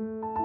you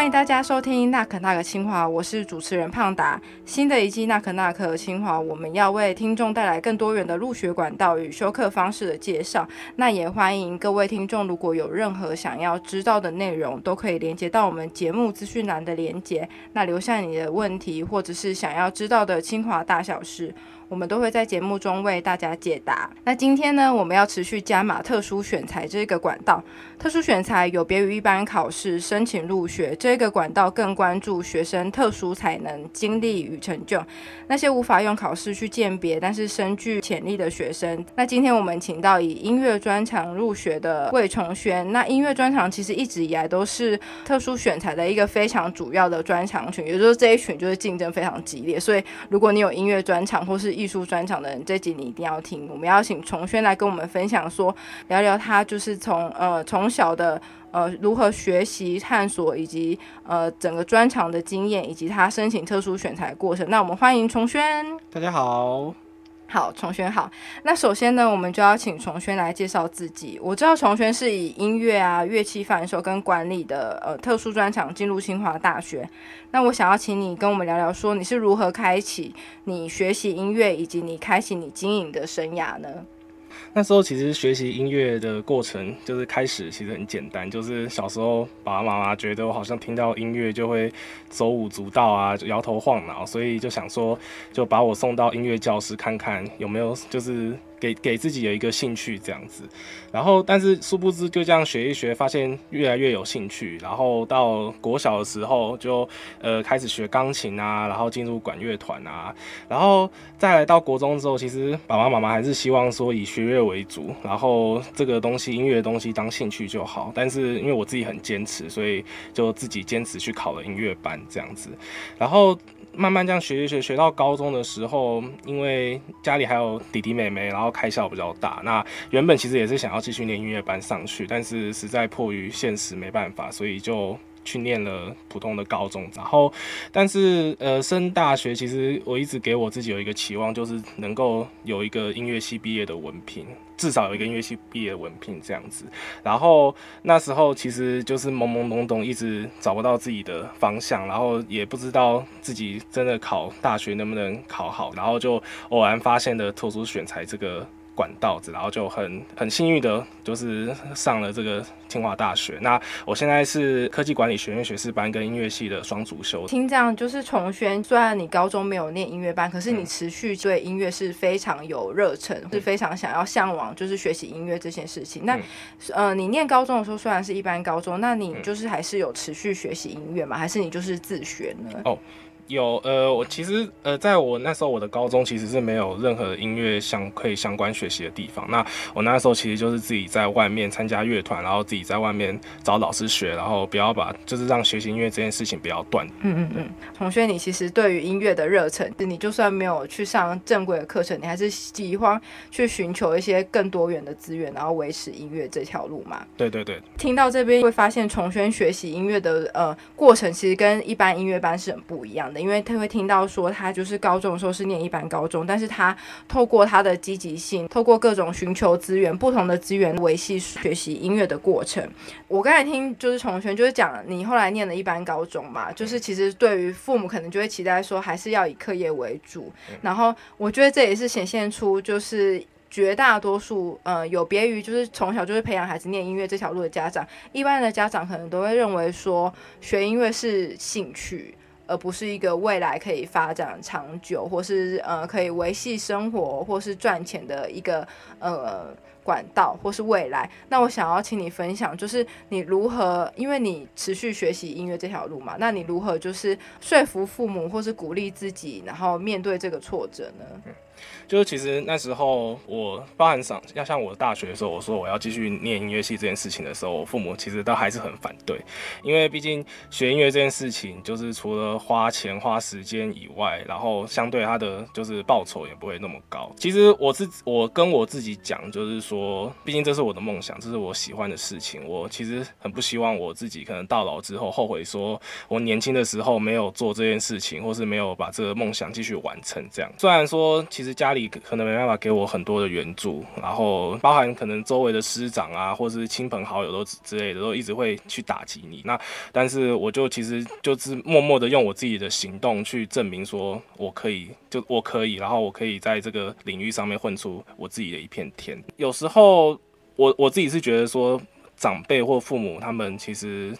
欢迎大家收听《纳可纳克清华》，我是主持人胖达。新的一季《纳可纳克清华》，我们要为听众带来更多元的入学管道与修课方式的介绍。那也欢迎各位听众，如果有任何想要知道的内容，都可以连接到我们节目资讯栏的连接，那留下你的问题，或者是想要知道的清华大小事。我们都会在节目中为大家解答。那今天呢，我们要持续加码特殊选材这个管道。特殊选材有别于一般考试申请入学，这个管道更关注学生特殊才能、经历与成就。那些无法用考试去鉴别，但是深具潜力的学生。那今天我们请到以音乐专长入学的魏崇轩。那音乐专长其实一直以来都是特殊选材的一个非常主要的专长群，也就是这一群就是竞争非常激烈。所以如果你有音乐专长或是艺术专场的人，这集你一定要听。我们邀请崇轩来跟我们分享，说聊聊他就是从呃从小的呃如何学习探索，以及呃整个专场的经验，以及他申请特殊选材过程。那我们欢迎崇轩。大家好。好，重轩好。那首先呢，我们就要请重轩来介绍自己。我知道重轩是以音乐啊、乐器贩售跟管理的呃特殊专长进入清华大学。那我想要请你跟我们聊聊，说你是如何开启你学习音乐，以及你开启你经营的生涯呢？那时候其实学习音乐的过程，就是开始其实很简单，就是小时候爸爸妈妈觉得我好像听到音乐就会手舞足蹈啊，摇头晃脑，所以就想说就把我送到音乐教室看看有没有就是。给给自己有一个兴趣这样子，然后但是殊不知就这样学一学，发现越来越有兴趣。然后到国小的时候就呃开始学钢琴啊，然后进入管乐团啊，然后再来到国中之后，其实爸爸妈妈还是希望说以学业为主，然后这个东西音乐的东西当兴趣就好。但是因为我自己很坚持，所以就自己坚持去考了音乐班这样子，然后。慢慢这样学学学，学到高中的时候，因为家里还有弟弟妹妹，然后开销比较大。那原本其实也是想要继续念音乐班上去，但是实在迫于现实没办法，所以就。去念了普通的高中，然后，但是呃，升大学其实我一直给我自己有一个期望，就是能够有一个音乐系毕业的文凭，至少有一个音乐系毕业的文凭这样子。然后那时候其实就是懵懵懂懂，一直找不到自己的方向，然后也不知道自己真的考大学能不能考好，然后就偶然发现的特殊选材这个。管道子，然后就很很幸运的，就是上了这个清华大学。那我现在是科技管理学院学士班跟音乐系的双主修。听这样就是重轩，虽然你高中没有念音乐班，可是你持续对音乐是非常有热忱，是非常想要向往，就是学习音乐这件事情。那呃，你念高中的时候虽然是一般高中，那你就是还是有持续学习音乐吗？还是你就是自学呢？哦。有呃，我其实呃，在我那时候，我的高中其实是没有任何音乐相可以相关学习的地方。那我那时候其实就是自己在外面参加乐团，然后自己在外面找老师学，然后不要把就是让学习音乐这件事情不要断。嗯嗯嗯，同学，你其实对于音乐的热忱，你就算没有去上正规的课程，你还是喜欢去寻求一些更多元的资源，然后维持音乐这条路嘛？对对对。听到这边会发现，重轩学习音乐的呃过程，其实跟一般音乐班是很不一样的。因为他会听到说，他就是高中的时候是念一般高中，但是他透过他的积极性，透过各种寻求资源、不同的资源维系学习音乐的过程。我刚才听就是重轩就是讲，你后来念了一般高中嘛，就是其实对于父母可能就会期待说，还是要以课业为主。然后我觉得这也是显现出就是绝大多数呃有别于就是从小就是培养孩子念音乐这条路的家长，一般的家长可能都会认为说学音乐是兴趣。而不是一个未来可以发展长久，或是呃可以维系生活，或是赚钱的一个呃管道，或是未来。那我想要请你分享，就是你如何，因为你持续学习音乐这条路嘛，那你如何就是说服父母，或是鼓励自己，然后面对这个挫折呢？就是其实那时候我包含上要像我大学的时候，我说我要继续念音乐系这件事情的时候，我父母其实都还是很反对，因为毕竟学音乐这件事情，就是除了花钱花时间以外，然后相对他的就是报酬也不会那么高。其实我是我跟我自己讲，就是说，毕竟这是我的梦想，这是我喜欢的事情。我其实很不希望我自己可能到老之后后悔，说我年轻的时候没有做这件事情，或是没有把这个梦想继续完成。这样，虽然说其实家里可能没办法给我很多的援助，然后包含可能周围的师长啊，或是亲朋好友都之类的，都一直会去打击你。那但是我就其实就是默默的用我自己的行动去证明说我可以，就我可以，然后我可以在这个领域上面混出我自己的一片天。有时候我我自己是觉得说，长辈或父母他们其实。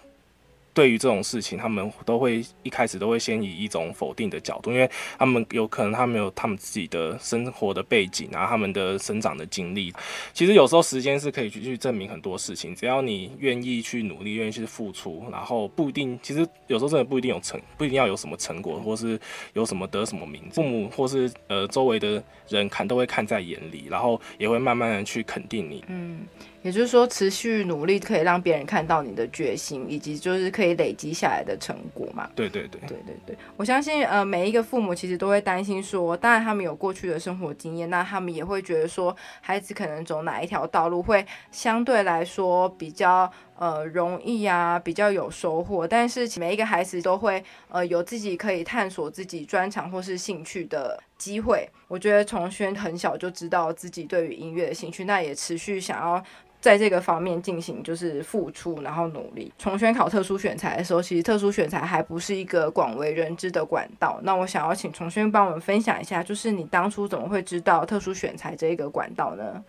对于这种事情，他们都会一开始都会先以一种否定的角度，因为他们有可能他们有他们自己的生活的背景啊，他们的生长的经历。其实有时候时间是可以去去证明很多事情，只要你愿意去努力，愿意去付出，然后不一定，其实有时候真的不一定有成，不一定要有什么成果，或是有什么得什么名，父母或是呃周围的人看都会看在眼里，然后也会慢慢的去肯定你。嗯。也就是说，持续努力可以让别人看到你的决心，以及就是可以累积下来的成果嘛？对对对对对对，我相信呃，每一个父母其实都会担心说，当然他们有过去的生活经验，那他们也会觉得说，孩子可能走哪一条道路会相对来说比较呃容易啊，比较有收获。但是每一个孩子都会呃有自己可以探索自己专长或是兴趣的机会。我觉得从轩很小就知道自己对于音乐的兴趣，那也持续想要。在这个方面进行就是付出，然后努力。重宣考特殊选材的时候，其实特殊选材还不是一个广为人知的管道。那我想要请重轩帮我们分享一下，就是你当初怎么会知道特殊选材这一个管道呢？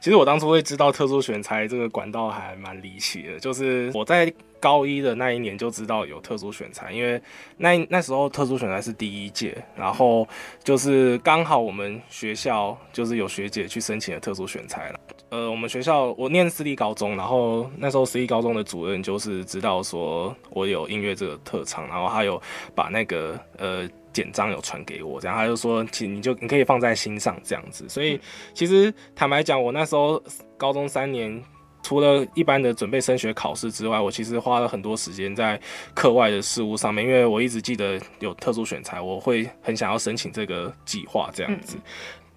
其实我当初会知道特殊选材这个管道还蛮离奇的，就是我在高一的那一年就知道有特殊选材，因为那那时候特殊选材是第一届，然后就是刚好我们学校就是有学姐去申请了特殊选材了。呃，我们学校我念私立高中，然后那时候私立高中的主任就是知道说我有音乐这个特长，然后他有把那个呃简章有传给我，这样他就说，请你就你可以放在心上这样子。所以其实坦白讲，我那时候高中三年，除了一般的准备升学考试之外，我其实花了很多时间在课外的事物上面，因为我一直记得有特殊选材，我会很想要申请这个计划这样子。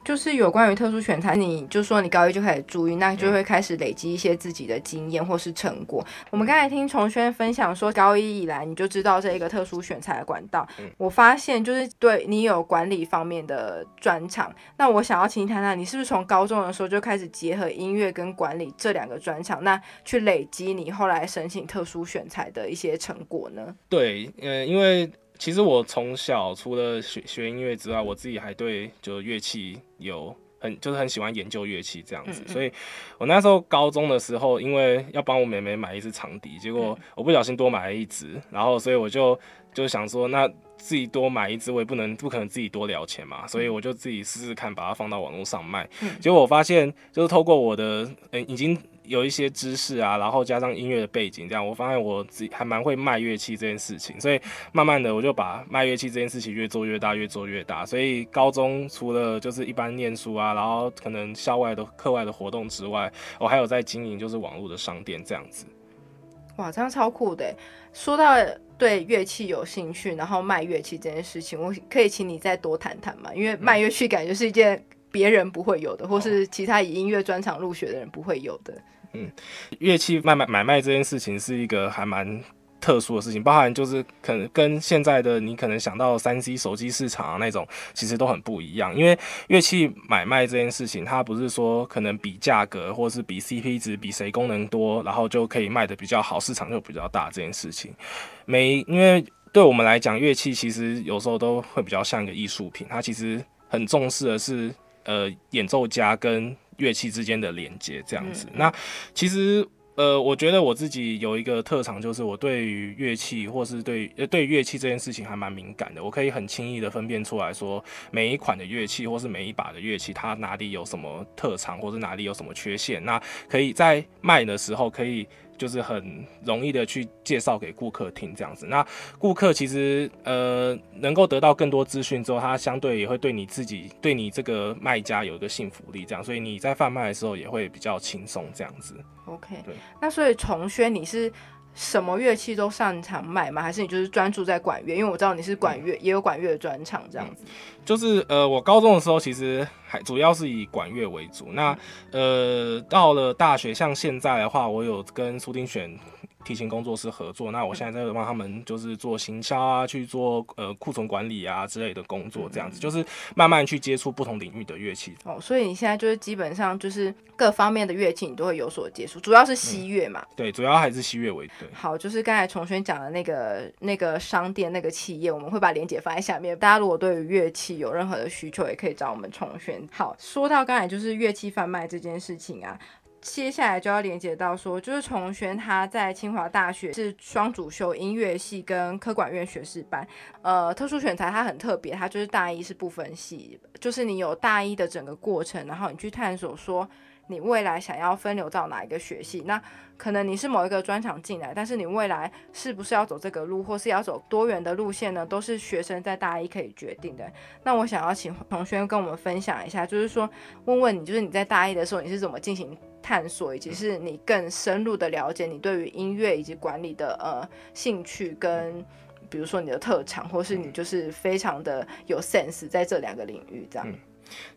就是有关于特殊选材，你就说你高一就开始注意，那就会开始累积一些自己的经验或是成果。我们刚才听重轩分享说，高一以来你就知道这一个特殊选材的管道。我发现就是对你有管理方面的专长。那我想要请你谈谈，你是不是从高中的时候就开始结合音乐跟管理这两个专长，那去累积你后来申请特殊选材的一些成果呢？对，呃，因为。其实我从小除了学学音乐之外，我自己还对就乐器有很就是很喜欢研究乐器这样子，所以我那时候高中的时候，因为要帮我妹妹买一支长笛，结果我不小心多买了一支，然后所以我就就想说，那自己多买一支，我也不能不可能自己多聊钱嘛，所以我就自己试试看，把它放到网络上卖。结果我发现，就是透过我的嗯已经。有一些知识啊，然后加上音乐的背景，这样我发现我自己还蛮会卖乐器这件事情，所以慢慢的我就把卖乐器这件事情越做越大，越做越大。所以高中除了就是一般念书啊，然后可能校外的课外的活动之外，我还有在经营就是网络的商店这样子。哇，这样超酷的！说到对乐器有兴趣，然后卖乐器这件事情，我可以请你再多谈谈吗？因为卖乐器感觉是一件别人不会有的，或是其他以音乐专场入学的人不会有的。嗯，乐器卖卖买卖这件事情是一个还蛮特殊的事情，包含就是可能跟现在的你可能想到三 C 手机市场啊那种，其实都很不一样。因为乐器买卖这件事情，它不是说可能比价格或是比 CP 值，比谁功能多，然后就可以卖的比较好，市场就比较大这件事情。每因为对我们来讲，乐器其实有时候都会比较像一个艺术品，它其实很重视的是呃演奏家跟。乐器之间的连接，这样子。那其实，呃，我觉得我自己有一个特长，就是我对于乐器或是对呃对乐器这件事情还蛮敏感的。我可以很轻易的分辨出来说，每一款的乐器或是每一把的乐器，它哪里有什么特长，或是哪里有什么缺陷。那可以在卖的时候可以。就是很容易的去介绍给顾客听这样子，那顾客其实呃能够得到更多资讯之后，他相对也会对你自己对你这个卖家有一个信服力，这样，所以你在贩卖的时候也会比较轻松这样子。OK，对。那所以重轩你是什么乐器都擅长卖吗？还是你就是专注在管乐？因为我知道你是管乐，也有管乐的专场这样子。就是呃，我高中的时候其实还主要是以管乐为主。那呃，到了大学，像现在的话，我有跟苏丁选。提琴工作室合作，那我现在在帮他们就是做行销啊，去做呃库存管理啊之类的工作，这样子就是慢慢去接触不同领域的乐器。哦，所以你现在就是基本上就是各方面的乐器你都会有所接触，主要是西乐嘛？对，主要还是西乐为对。好，就是刚才重轩讲的那个那个商店那个企业，我们会把链接放在下面。大家如果对于乐器有任何的需求，也可以找我们重轩。好，说到刚才就是乐器贩卖这件事情啊。接下来就要连接到说，就是崇轩他在清华大学是双主修音乐系跟科管院学士班，呃，特殊选材他很特别，他就是大一是不分系，就是你有大一的整个过程，然后你去探索说你未来想要分流到哪一个学系，那可能你是某一个专场进来，但是你未来是不是要走这个路，或是要走多元的路线呢？都是学生在大一可以决定的。那我想要请同学跟我们分享一下，就是说问问你，就是你在大一的时候你是怎么进行？探索，以及是你更深入的了解你对于音乐以及管理的呃兴趣，跟比如说你的特长，或是你就是非常的有 sense 在这两个领域这样。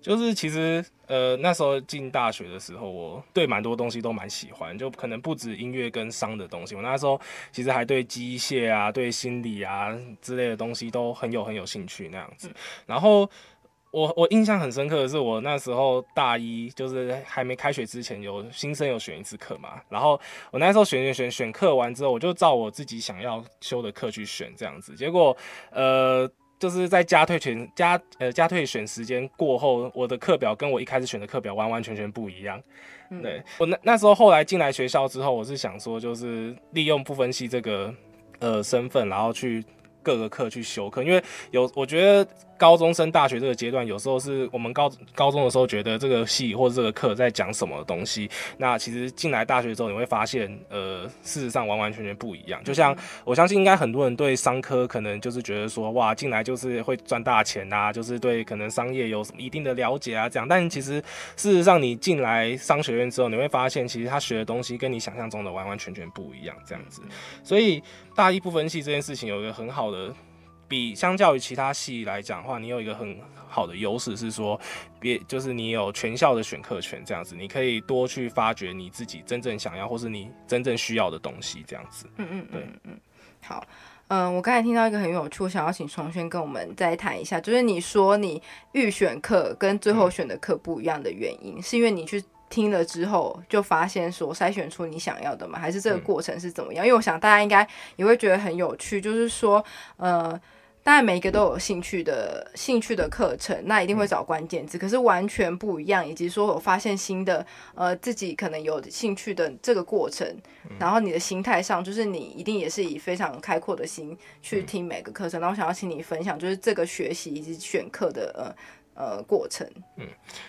就是其实呃那时候进大学的时候，我对蛮多东西都蛮喜欢，就可能不止音乐跟商的东西，我那时候其实还对机械啊、对心理啊之类的东西都很有很有兴趣那样子，然后。我我印象很深刻的是，我那时候大一就是还没开学之前，有新生有选一次课嘛。然后我那时候选选选选课完之后，我就照我自己想要修的课去选这样子。结果呃，就是在加退选加呃加退选时间过后，我的课表跟我一开始选的课表完完全全不一样。对我那那时候后来进来学校之后，我是想说，就是利用不分析这个呃身份，然后去各个课去修课，因为有我觉得。高中升大学这个阶段，有时候是我们高高中的时候觉得这个系或者这个课在讲什么东西。那其实进来大学之后，你会发现，呃，事实上完完全全不一样。就像我相信，应该很多人对商科可能就是觉得说，哇，进来就是会赚大钱啊，就是对可能商业有什么一定的了解啊这样。但其实事实上，你进来商学院之后，你会发现，其实他学的东西跟你想象中的完完全全不一样这样子。所以大一不分系这件事情有一个很好的。比相较于其他系来讲的话，你有一个很好的优势是说，别就是你有全校的选课权，这样子，你可以多去发掘你自己真正想要或是你真正需要的东西，这样子。嗯嗯，对，嗯，好，嗯，我刚才听到一个很有趣，我想要请重轩跟我们再谈一下，就是你说你预选课跟最后选的课不一样的原因，是因为你去听了之后就发现说筛选出你想要的吗？还是这个过程是怎么样？因为我想大家应该也会觉得很有趣，就是说，呃。当然，每一个都有兴趣的兴趣的课程，那一定会找关键字，可是完全不一样。以及说我发现新的，呃，自己可能有兴趣的这个过程，然后你的心态上，就是你一定也是以非常开阔的心去听每个课程。然后想要请你分享，就是这个学习以及选课的呃呃过程。嗯，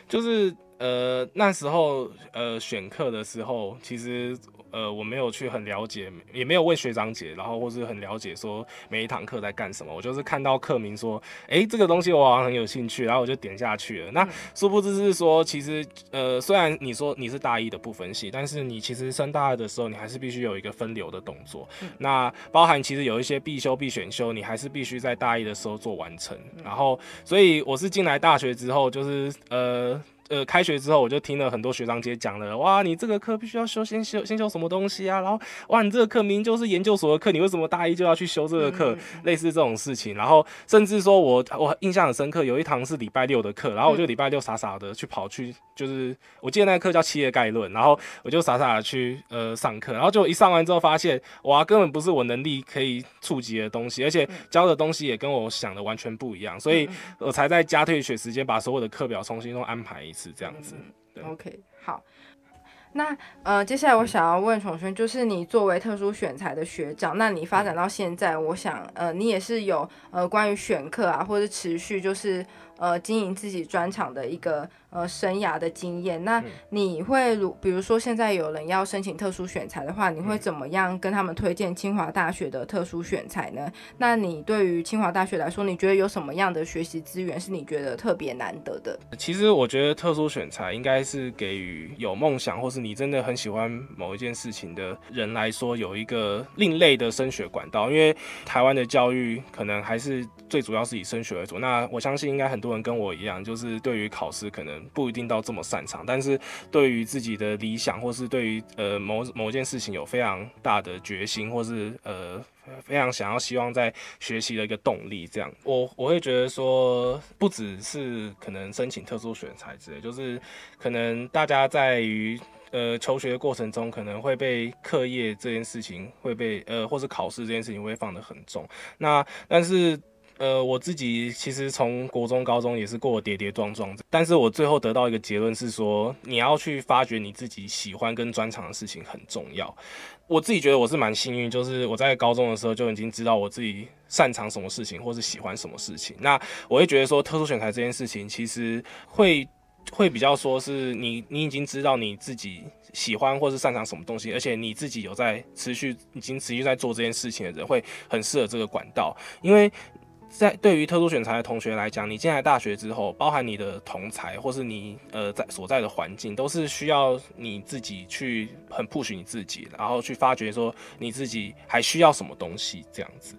就是呃那时候呃选课的时候，其实。呃，我没有去很了解，也没有问学长姐，然后或是很了解说每一堂课在干什么。我就是看到课名说，哎，这个东西我好像很有兴趣，然后我就点下去了。那殊不知是说，其实呃，虽然你说你是大一的不分系，但是你其实升大二的时候，你还是必须有一个分流的动作。那包含其实有一些必修必选修，你还是必须在大一的时候做完成。然后，所以我是进来大学之后，就是呃。呃，开学之后我就听了很多学长姐讲了，哇，你这个课必须要修，先修先修什么东西啊？然后，哇，你这个课明明就是研究所的课，你为什么大一就要去修这个课？类似这种事情，然后甚至说我我印象很深刻，有一堂是礼拜六的课，然后我就礼拜六傻傻的去跑去，就是我记得那个课叫企业概论，然后我就傻傻的去呃上课，然后就一上完之后发现，哇，根本不是我能力可以触及的东西，而且教的东西也跟我想的完全不一样，所以我才在加退学时间把所有的课表重新都安排一次。是这样子，OK，好。那呃，接下来我想要问崇轩，就是你作为特殊选材的学长，那你发展到现在，我想呃，你也是有呃关于选课啊，或者持续就是呃经营自己专场的一个呃生涯的经验。那你会如比如说现在有人要申请特殊选材的话，你会怎么样跟他们推荐清华大学的特殊选材呢？那你对于清华大学来说，你觉得有什么样的学习资源是你觉得特别难得的？其实我觉得特殊选材应该是给予有梦想或是你真的很喜欢某一件事情的人来说，有一个另类的升学管道。因为台湾的教育可能还是最主要是以升学为主。那我相信应该很多人跟我一样，就是对于考试可能不一定到这么擅长，但是对于自己的理想或是对于呃某某件事情有非常大的决心，或是呃。非常想要希望在学习的一个动力，这样我我会觉得说，不只是可能申请特殊选材之类，就是可能大家在于呃求学的过程中，可能会被课业这件事情会被呃或是考试这件事情会放得很重。那但是呃我自己其实从国中、高中也是过跌跌撞撞，但是我最后得到一个结论是说，你要去发掘你自己喜欢跟专长的事情很重要。我自己觉得我是蛮幸运，就是我在高中的时候就已经知道我自己擅长什么事情，或是喜欢什么事情。那我会觉得说，特殊选材这件事情，其实会会比较说是你你已经知道你自己喜欢或是擅长什么东西，而且你自己有在持续已经持续在做这件事情的人，会很适合这个管道，因为。在对于特殊选材的同学来讲，你进来大学之后，包含你的同才或是你呃在所在的环境，都是需要你自己去很 push 你自己，然后去发掘说你自己还需要什么东西这样子。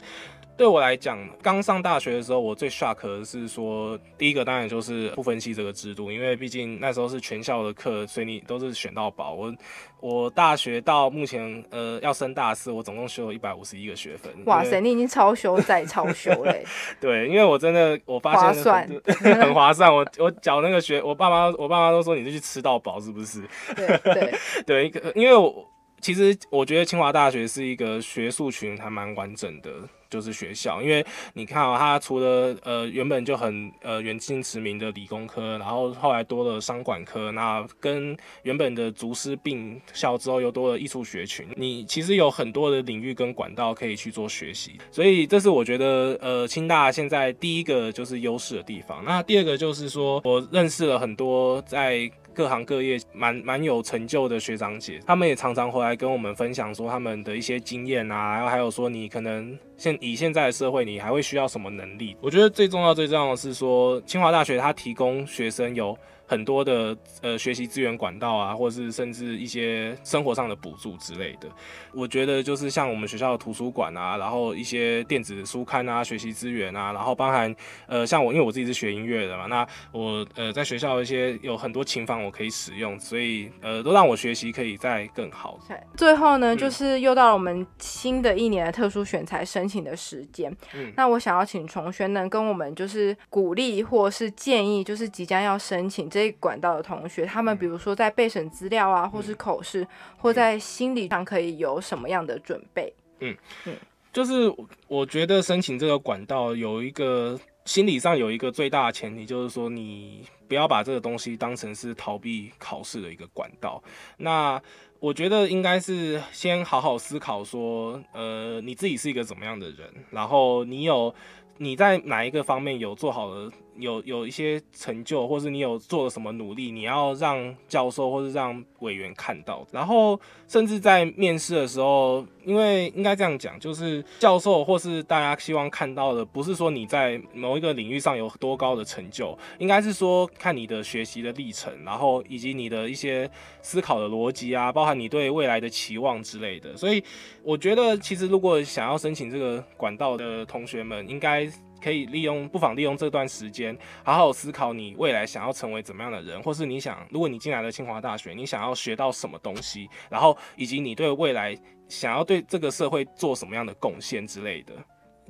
对我来讲，刚上大学的时候，我最 shock 的是说，第一个当然就是不分析这个制度，因为毕竟那时候是全校的课，所以你都是选到宝。我我大学到目前，呃，要升大四，我总共修了一百五十一个学分。哇塞，你已经超修再超修嘞！对，因为我真的我发现划算，很划算。我我缴那个学，我爸妈我爸妈都说你是去吃到饱，是不是？对对 对，因为我其实我觉得清华大学是一个学术群还蛮完整的。就是学校，因为你看啊，它除了呃原本就很呃远近驰名的理工科，然后后来多了商管科，那跟原本的竹师并校之后又多了艺术学群，你其实有很多的领域跟管道可以去做学习，所以这是我觉得呃清大现在第一个就是优势的地方。那第二个就是说我认识了很多在。各行各业蛮蛮有成就的学长姐，他们也常常回来跟我们分享说他们的一些经验啊，然后还有说你可能现以现在的社会，你还会需要什么能力？我觉得最重要最重要的是说，清华大学它提供学生有。很多的呃学习资源管道啊，或者是甚至一些生活上的补助之类的，我觉得就是像我们学校的图书馆啊，然后一些电子书刊啊，学习资源啊，然后包含呃像我因为我自己是学音乐的嘛，那我呃在学校一些有很多琴房我可以使用，所以呃都让我学习可以再更好。最后呢，就是又到了我们新的一年的特殊选材申请的时间，嗯，那我想要请重轩能跟我们就是鼓励或是建议，就是即将要申请这。管道的同学，他们比如说在备审资料啊，或是口试，或在心理上可以有什么样的准备？嗯嗯，就是我觉得申请这个管道有一个心理上有一个最大的前提，就是说你不要把这个东西当成是逃避考试的一个管道。那我觉得应该是先好好思考说，呃，你自己是一个怎么样的人，然后你有你在哪一个方面有做好了。有有一些成就，或是你有做了什么努力，你要让教授或是让委员看到。然后，甚至在面试的时候，因为应该这样讲，就是教授或是大家希望看到的，不是说你在某一个领域上有多高的成就，应该是说看你的学习的历程，然后以及你的一些思考的逻辑啊，包含你对未来的期望之类的。所以，我觉得其实如果想要申请这个管道的同学们，应该。可以利用，不妨利用这段时间，好好思考你未来想要成为怎么样的人，或是你想，如果你进来了清华大学，你想要学到什么东西，然后以及你对未来想要对这个社会做什么样的贡献之类的。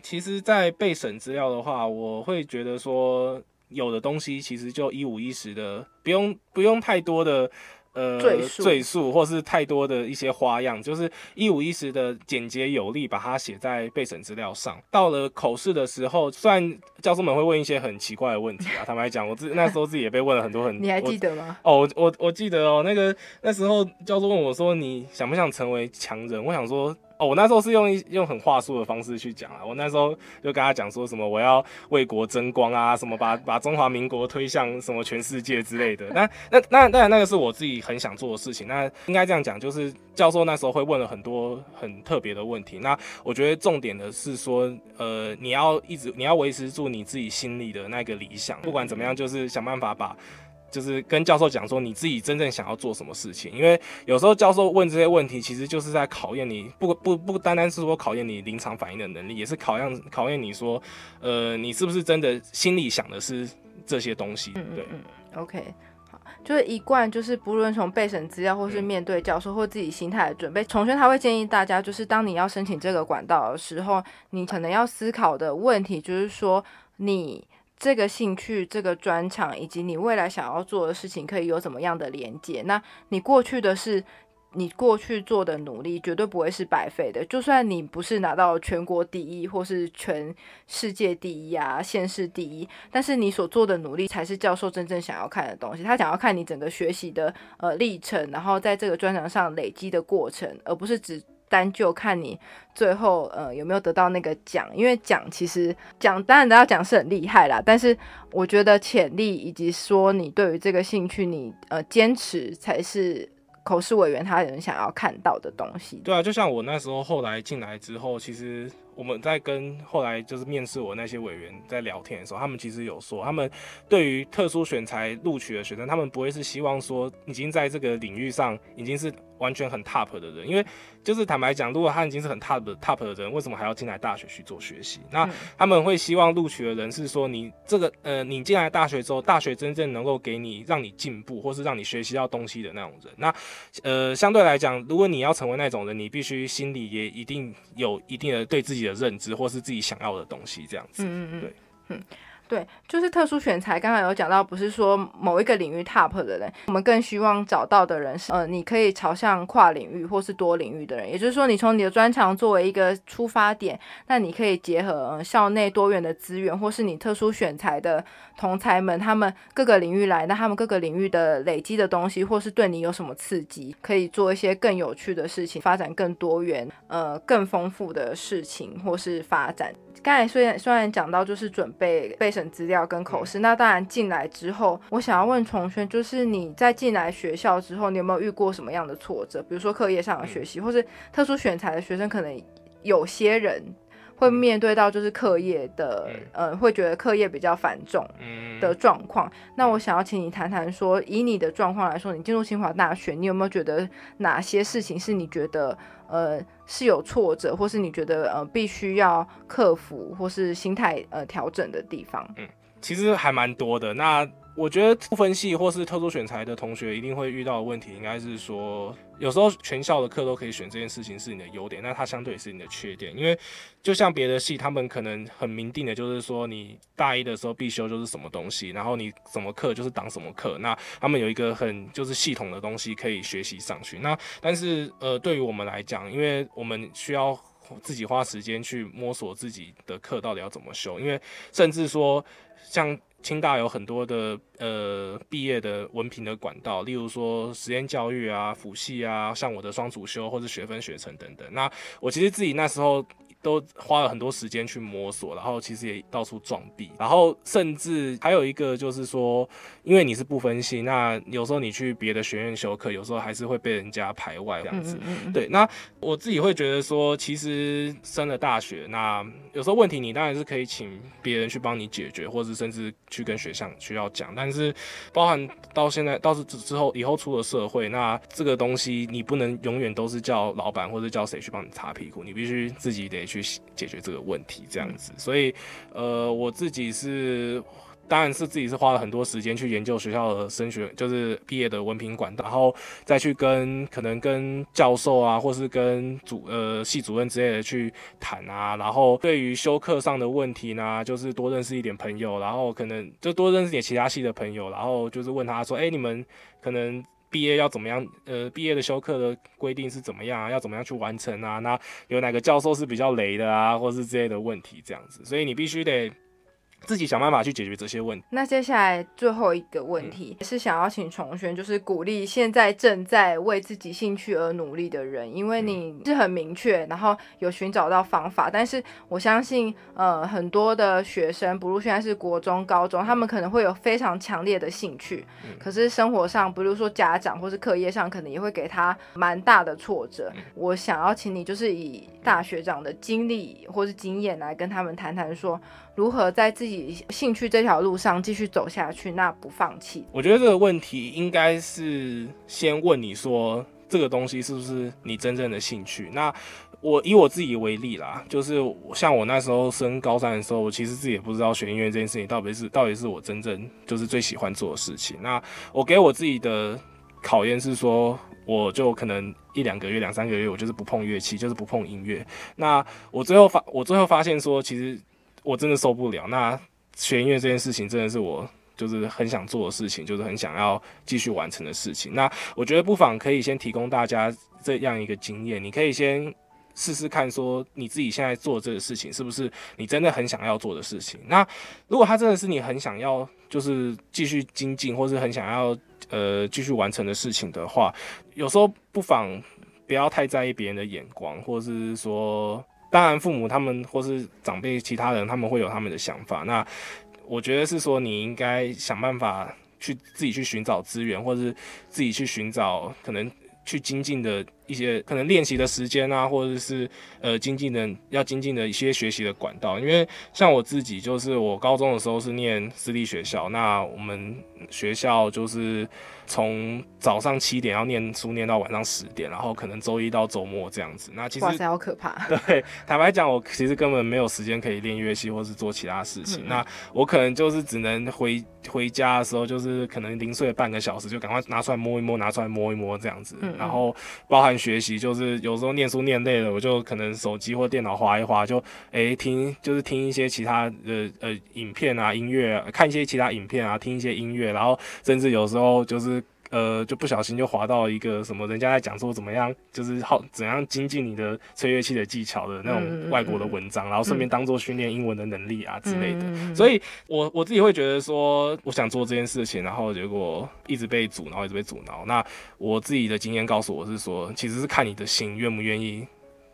其实，在备审资料的话，我会觉得说，有的东西其实就一五一十的，不用不用太多的。呃，赘述或是太多的一些花样，就是一五一十的简洁有力，把它写在备审资料上。到了口试的时候，虽然教授们会问一些很奇怪的问题啊，坦白讲，我自那时候自己也被问了很多很。你还记得吗？哦，我我我记得哦，那个那时候教授问我说，你想不想成为强人？我想说。哦，我那时候是用一用很话术的方式去讲啊，我那时候就跟他讲说什么我要为国争光啊，什么把把中华民国推向什么全世界之类的。那那那当然那个是我自己很想做的事情。那应该这样讲，就是教授那时候会问了很多很特别的问题。那我觉得重点的是说，呃，你要一直你要维持住你自己心里的那个理想，不管怎么样，就是想办法把。就是跟教授讲说你自己真正想要做什么事情，因为有时候教授问这些问题，其实就是在考验你，不不不单单是说考验你临场反应的能力，也是考验考验你说，呃，你是不是真的心里想的是这些东西？对，嗯，OK，好，就是一贯就是不论从备审资料，或是面对教授或自己心态的准备，重轩他会建议大家，就是当你要申请这个管道的时候，你可能要思考的问题就是说你。这个兴趣、这个专长，以及你未来想要做的事情，可以有怎么样的连接？那你过去的是，你过去做的努力绝对不会是白费的。就算你不是拿到全国第一，或是全世界第一啊，县市第一，但是你所做的努力才是教授真正想要看的东西。他想要看你整个学习的呃历程，然后在这个专长上累积的过程，而不是只。单就看你最后呃有没有得到那个奖，因为奖其实奖当然得到奖是很厉害啦，但是我觉得潜力以及说你对于这个兴趣你呃坚持才是口试委员他人想要看到的东西。对啊，就像我那时候后来进来之后，其实。我们在跟后来就是面试我那些委员在聊天的时候，他们其实有说，他们对于特殊选材录取的学生，他们不会是希望说已经在这个领域上已经是完全很 top 的人，因为就是坦白讲，如果他已经是很 top 的 top 的人，为什么还要进来大学去做学习？那他们会希望录取的人是说，你这个呃，你进来大学之后，大学真正能够给你让你进步，或是让你学习到东西的那种人。那呃，相对来讲，如果你要成为那种人，你必须心里也一定有一定的对自己。的认知，或是自己想要的东西，这样子。嗯嗯嗯，对，嗯。对，就是特殊选材。刚刚有讲到，不是说某一个领域 top 的人，我们更希望找到的人是，呃，你可以朝向跨领域或是多领域的人。也就是说，你从你的专长作为一个出发点，那你可以结合校内多元的资源，或是你特殊选材的同才们，他们各个领域来，那他们各个领域的累积的东西，或是对你有什么刺激，可以做一些更有趣的事情，发展更多元、呃，更丰富的事情，或是发展。刚才虽然虽然讲到就是准备备审资料跟口试，那当然进来之后，我想要问重轩，就是你在进来学校之后，你有没有遇过什么样的挫折？比如说课业上的学习，或是特殊选材的学生，可能有些人会面对到就是课业的，呃，会觉得课业比较繁重的状况。那我想要请你谈谈，说以你的状况来说，你进入清华大学，你有没有觉得哪些事情是你觉得？呃，是有挫折，或是你觉得呃必须要克服，或是心态呃调整的地方？嗯，其实还蛮多的。那我觉得不分系或是特殊选材的同学一定会遇到的问题，应该是说。有时候全校的课都可以选，这件事情是你的优点，那它相对也是你的缺点。因为就像别的系，他们可能很明定的，就是说你大一的时候必修就是什么东西，然后你什么课就是当什么课。那他们有一个很就是系统的东西可以学习上去。那但是呃，对于我们来讲，因为我们需要自己花时间去摸索自己的课到底要怎么修，因为甚至说像。清大有很多的呃毕业的文凭的管道，例如说实验教育啊、辅系啊，像我的双主修或者学分学程等等。那我其实自己那时候。都花了很多时间去摸索，然后其实也到处撞壁，然后甚至还有一个就是说，因为你是不分析，那有时候你去别的学院修课，有时候还是会被人家排外这样子。对，那我自己会觉得说，其实升了大学，那有时候问题你当然是可以请别人去帮你解决，或者甚至去跟学校学校讲，但是包含到现在，到是之后以后出了社会，那这个东西你不能永远都是叫老板或者叫谁去帮你擦屁股，你必须自己得。去解决这个问题，这样子，所以，呃，我自己是，当然是自己是花了很多时间去研究学校的升学，就是毕业的文凭管道，然后再去跟可能跟教授啊，或是跟主呃系主任之类的去谈啊，然后对于修课上的问题呢，就是多认识一点朋友，然后可能就多认识点其他系的朋友，然后就是问他说，哎，你们可能。毕业要怎么样？呃，毕业的修课的规定是怎么样啊？要怎么样去完成啊？那有哪个教授是比较雷的啊，或是之类的问题这样子，所以你必须得自己想办法去解决这些问题。那接下来最后一个问题是想要请重轩，就是鼓励现在正在为自己兴趣而努力的人，因为你是很明确，然后有寻找到方法。但是我相信，呃，很多的学生，不如现在是国中、高中，他们可能会有非常强烈的兴趣，可是生活上，比如说家长或是课业上，可能也会给他蛮大的挫折。我想要请你，就是以大学长的经历或是经验来跟他们谈谈，说如何在自己兴趣这条路上继续走下去，那不放弃。我觉得这个问题应该是先问你说，这个东西是不是你真正的兴趣？那我以我自己为例啦，就是像我那时候升高三的时候，我其实自己也不知道学音乐这件事情到底是到底是我真正就是最喜欢做的事情。那我给我自己的考验是说，我就可能一两个月、两三个月，我就是不碰乐器，就是不碰音乐。那我最后发，我最后发现说，其实我真的受不了。那学音乐这件事情真的是我就是很想做的事情，就是很想要继续完成的事情。那我觉得不妨可以先提供大家这样一个经验，你可以先。试试看，说你自己现在做这个事情是不是你真的很想要做的事情？那如果他真的是你很想要，就是继续精进，或是很想要呃继续完成的事情的话，有时候不妨不要太在意别人的眼光，或者是说，当然父母他们或是长辈其他人他们会有他们的想法。那我觉得是说，你应该想办法去自己去寻找资源，或者是自己去寻找可能去精进的。一些可能练习的时间啊，或者是呃精进的要精进的一些学习的管道，因为像我自己就是我高中的时候是念私立学校，那我们学校就是从早上七点要念书念到晚上十点，然后可能周一到周末这样子。那其实哇塞，好可怕！对，坦白讲，我其实根本没有时间可以练乐器或是做其他事情。那我可能就是只能回回家的时候，就是可能零碎半个小时就赶快拿出来摸一摸，拿出来摸一摸这样子，然后包含。学习就是有时候念书念累了，我就可能手机或电脑划一划，就诶听就是听一些其他的呃影片啊音乐，看一些其他影片啊，听一些音乐，然后甚至有时候就是。呃，就不小心就滑到一个什么，人家在讲说怎么样，就是好怎样精进你的吹乐器的技巧的那种外国的文章，然后顺便当做训练英文的能力啊之类的。所以，我我自己会觉得说，我想做这件事情，然后结果一直被阻挠，一直被阻挠。那我自己的经验告诉我是说，其实是看你的心愿不愿意，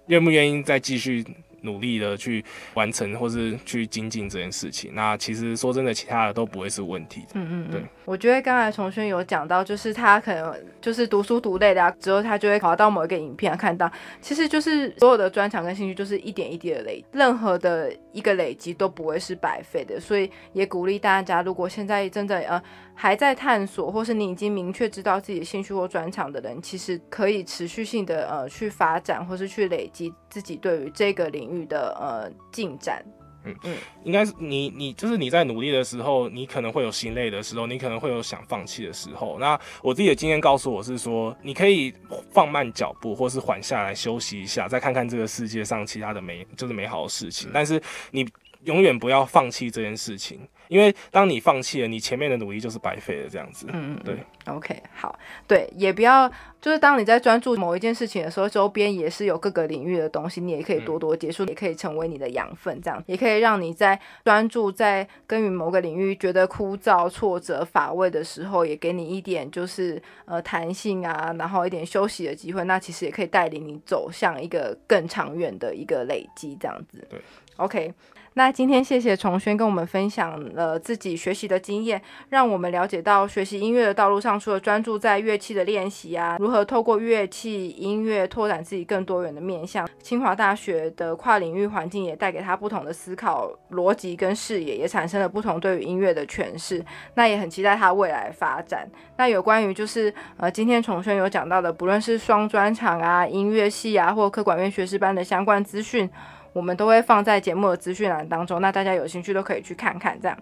愿不愿意再继续。努力的去完成或是去精进这件事情，那其实说真的，其他的都不会是问题。嗯嗯，对。我觉得刚才重轩有讲到，就是他可能就是读书读累了之后，他就会跑到某一个影片看到，其实就是所有的专长跟兴趣，就是一点一滴的累，任何的一个累积都不会是白费的。所以也鼓励大家，如果现在真的呃。还在探索，或是你已经明确知道自己的兴趣或专长的人，其实可以持续性的呃去发展，或是去累积自己对于这个领域的呃进展。嗯嗯，应该是你你就是你在努力的时候，你可能会有心累的时候，你可能会有想放弃的时候。那我自己的经验告诉我是说，你可以放慢脚步，或是缓下来休息一下，再看看这个世界上其他的美就是美好的事情。但是你永远不要放弃这件事情。因为当你放弃了，你前面的努力就是白费了，这样子。嗯嗯，对。OK，好，对，也不要就是当你在专注某一件事情的时候，周边也是有各个领域的东西，你也可以多多接触，也可以成为你的养分，这样也可以让你在专注在耕耘某个领域觉得枯燥、挫折、乏味的时候，也给你一点就是呃弹性啊，然后一点休息的机会。那其实也可以带领你走向一个更长远的一个累积，这样子。对，OK。那今天谢谢崇轩跟我们分享了自己学习的经验，让我们了解到学习音乐的道路上，除了专注在乐器的练习啊，如何透过乐器音乐拓展自己更多元的面向。清华大学的跨领域环境也带给他不同的思考逻辑跟视野，也产生了不同对于音乐的诠释。那也很期待他未来发展。那有关于就是呃，今天崇轩有讲到的，不论是双专场啊、音乐系啊，或科管院学士班的相关资讯。我们都会放在节目的资讯栏当中，那大家有兴趣都可以去看看。这样，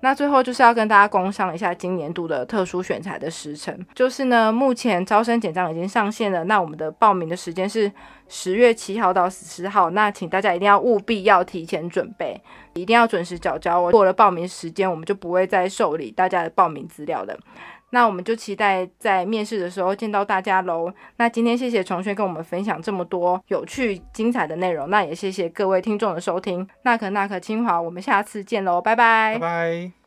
那最后就是要跟大家公商一下今年度的特殊选材的时程，就是呢，目前招生简章已经上线了，那我们的报名的时间是十月七号到十号，那请大家一定要务必要提前准备，一定要准时缴交哦。过了报名时间，我们就不会再受理大家的报名资料了。那我们就期待在面试的时候见到大家喽。那今天谢谢重轩跟我们分享这么多有趣精彩的内容，那也谢谢各位听众的收听。那可那可清华，我们下次见喽，拜拜。拜拜。